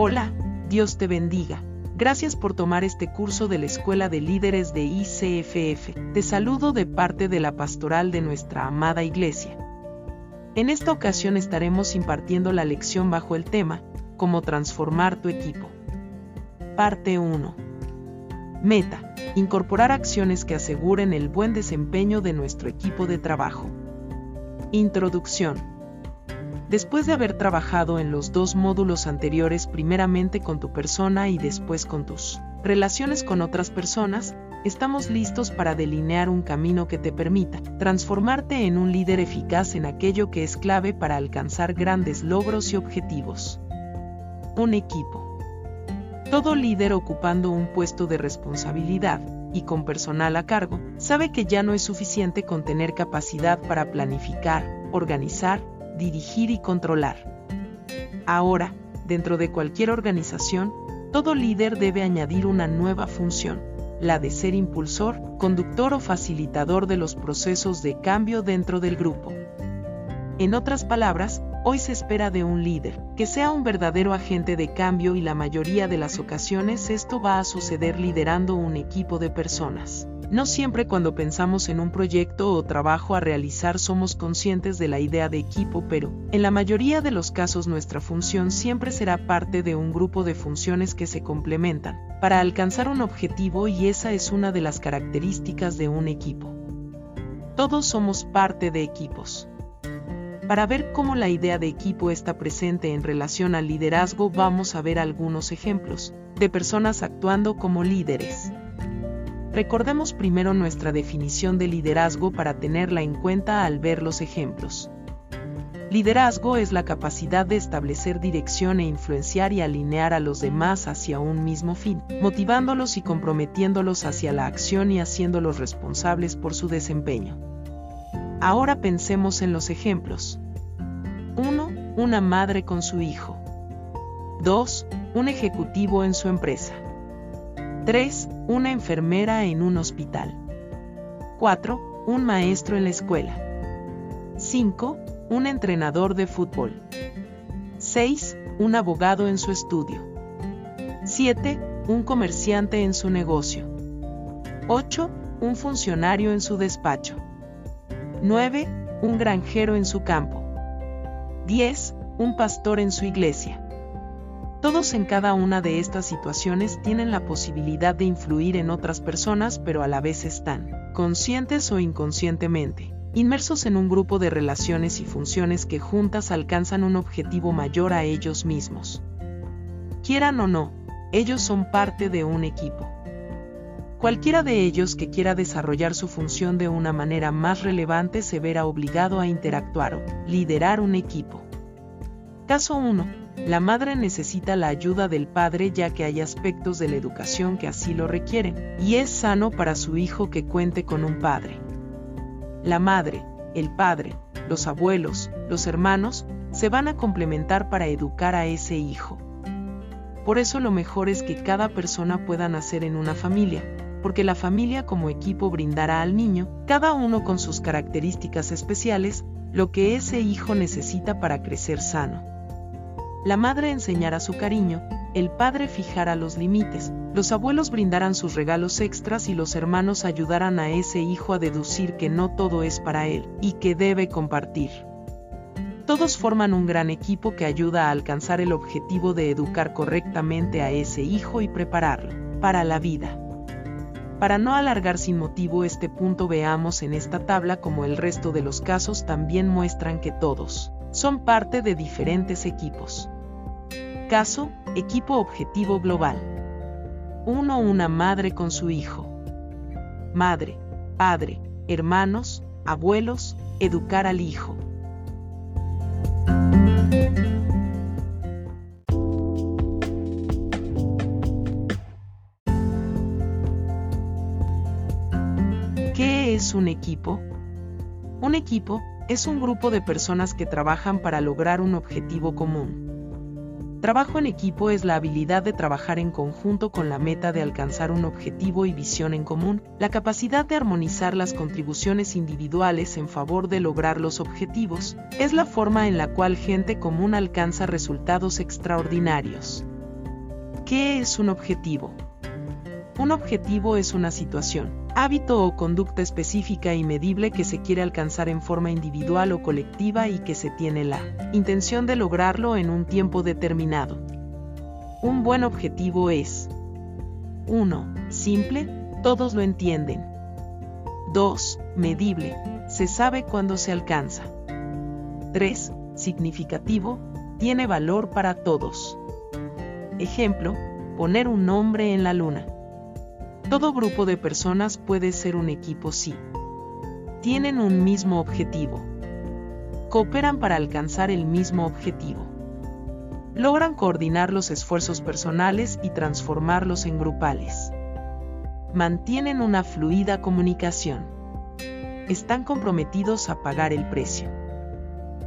Hola, Dios te bendiga. Gracias por tomar este curso de la Escuela de Líderes de ICFF. Te saludo de parte de la pastoral de nuestra amada iglesia. En esta ocasión estaremos impartiendo la lección bajo el tema, Cómo transformar tu equipo. Parte 1. Meta. Incorporar acciones que aseguren el buen desempeño de nuestro equipo de trabajo. Introducción. Después de haber trabajado en los dos módulos anteriores primeramente con tu persona y después con tus relaciones con otras personas, estamos listos para delinear un camino que te permita transformarte en un líder eficaz en aquello que es clave para alcanzar grandes logros y objetivos. Un equipo. Todo líder ocupando un puesto de responsabilidad y con personal a cargo, sabe que ya no es suficiente con tener capacidad para planificar, organizar, dirigir y controlar. Ahora, dentro de cualquier organización, todo líder debe añadir una nueva función, la de ser impulsor, conductor o facilitador de los procesos de cambio dentro del grupo. En otras palabras, hoy se espera de un líder que sea un verdadero agente de cambio y la mayoría de las ocasiones esto va a suceder liderando un equipo de personas. No siempre cuando pensamos en un proyecto o trabajo a realizar somos conscientes de la idea de equipo, pero en la mayoría de los casos nuestra función siempre será parte de un grupo de funciones que se complementan para alcanzar un objetivo y esa es una de las características de un equipo. Todos somos parte de equipos. Para ver cómo la idea de equipo está presente en relación al liderazgo vamos a ver algunos ejemplos de personas actuando como líderes. Recordemos primero nuestra definición de liderazgo para tenerla en cuenta al ver los ejemplos. Liderazgo es la capacidad de establecer dirección e influenciar y alinear a los demás hacia un mismo fin, motivándolos y comprometiéndolos hacia la acción y haciéndolos responsables por su desempeño. Ahora pensemos en los ejemplos. 1. Una madre con su hijo. 2. Un ejecutivo en su empresa. 3. Una enfermera en un hospital. 4. Un maestro en la escuela. 5. Un entrenador de fútbol. 6. Un abogado en su estudio. 7. Un comerciante en su negocio. 8. Un funcionario en su despacho. 9. Un granjero en su campo. 10. Un pastor en su iglesia. Todos en cada una de estas situaciones tienen la posibilidad de influir en otras personas, pero a la vez están, conscientes o inconscientemente, inmersos en un grupo de relaciones y funciones que juntas alcanzan un objetivo mayor a ellos mismos. Quieran o no, ellos son parte de un equipo. Cualquiera de ellos que quiera desarrollar su función de una manera más relevante se verá obligado a interactuar o liderar un equipo. Caso 1 la madre necesita la ayuda del padre ya que hay aspectos de la educación que así lo requieren, y es sano para su hijo que cuente con un padre. La madre, el padre, los abuelos, los hermanos, se van a complementar para educar a ese hijo. Por eso lo mejor es que cada persona pueda nacer en una familia, porque la familia como equipo brindará al niño, cada uno con sus características especiales, lo que ese hijo necesita para crecer sano. La madre enseñará su cariño, el padre fijará los límites, los abuelos brindarán sus regalos extras y los hermanos ayudarán a ese hijo a deducir que no todo es para él y que debe compartir. Todos forman un gran equipo que ayuda a alcanzar el objetivo de educar correctamente a ese hijo y prepararlo para la vida. Para no alargar sin motivo este punto veamos en esta tabla como el resto de los casos también muestran que todos son parte de diferentes equipos. Caso, equipo objetivo global. 1. Una madre con su hijo. Madre, padre, hermanos, abuelos, educar al hijo. ¿Qué es un equipo? Un equipo es un grupo de personas que trabajan para lograr un objetivo común. Trabajo en equipo es la habilidad de trabajar en conjunto con la meta de alcanzar un objetivo y visión en común, la capacidad de armonizar las contribuciones individuales en favor de lograr los objetivos, es la forma en la cual gente común alcanza resultados extraordinarios. ¿Qué es un objetivo? Un objetivo es una situación, hábito o conducta específica y medible que se quiere alcanzar en forma individual o colectiva y que se tiene la intención de lograrlo en un tiempo determinado. Un buen objetivo es 1. Simple, todos lo entienden. 2. Medible, se sabe cuándo se alcanza. 3. Significativo, tiene valor para todos. Ejemplo, poner un nombre en la luna. Todo grupo de personas puede ser un equipo si tienen un mismo objetivo. Cooperan para alcanzar el mismo objetivo. Logran coordinar los esfuerzos personales y transformarlos en grupales. Mantienen una fluida comunicación. Están comprometidos a pagar el precio.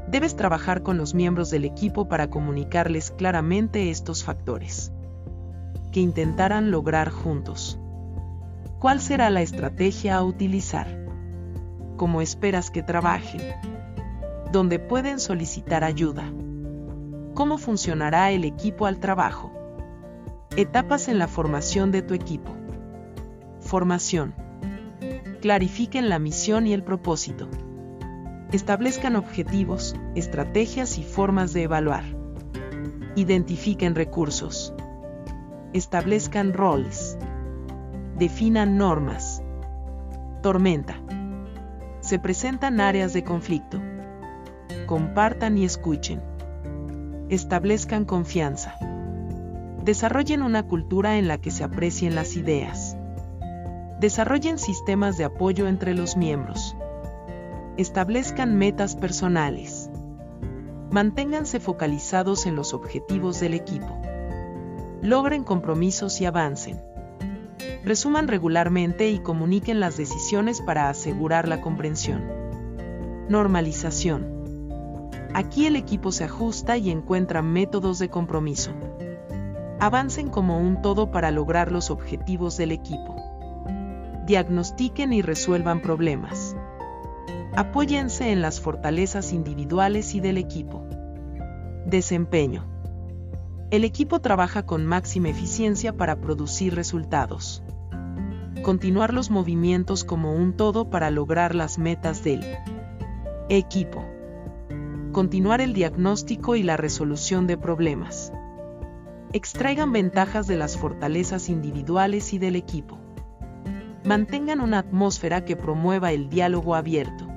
Debes trabajar con los miembros del equipo para comunicarles claramente estos factores que intentarán lograr juntos. ¿Cuál será la estrategia a utilizar? ¿Cómo esperas que trabajen? ¿Dónde pueden solicitar ayuda? ¿Cómo funcionará el equipo al trabajo? Etapas en la formación de tu equipo. Formación. Clarifiquen la misión y el propósito. Establezcan objetivos, estrategias y formas de evaluar. Identifiquen recursos. Establezcan roles definan normas. Tormenta. Se presentan áreas de conflicto. Compartan y escuchen. Establezcan confianza. Desarrollen una cultura en la que se aprecien las ideas. Desarrollen sistemas de apoyo entre los miembros. Establezcan metas personales. Manténganse focalizados en los objetivos del equipo. Logren compromisos y avancen resuman regularmente y comuniquen las decisiones para asegurar la comprensión. Normalización. Aquí el equipo se ajusta y encuentra métodos de compromiso. Avancen como un todo para lograr los objetivos del equipo. Diagnostiquen y resuelvan problemas. Apóyense en las fortalezas individuales y del equipo. Desempeño. El equipo trabaja con máxima eficiencia para producir resultados continuar los movimientos como un todo para lograr las metas del equipo. Continuar el diagnóstico y la resolución de problemas. Extraigan ventajas de las fortalezas individuales y del equipo. Mantengan una atmósfera que promueva el diálogo abierto.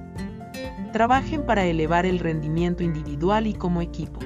Trabajen para elevar el rendimiento individual y como equipo.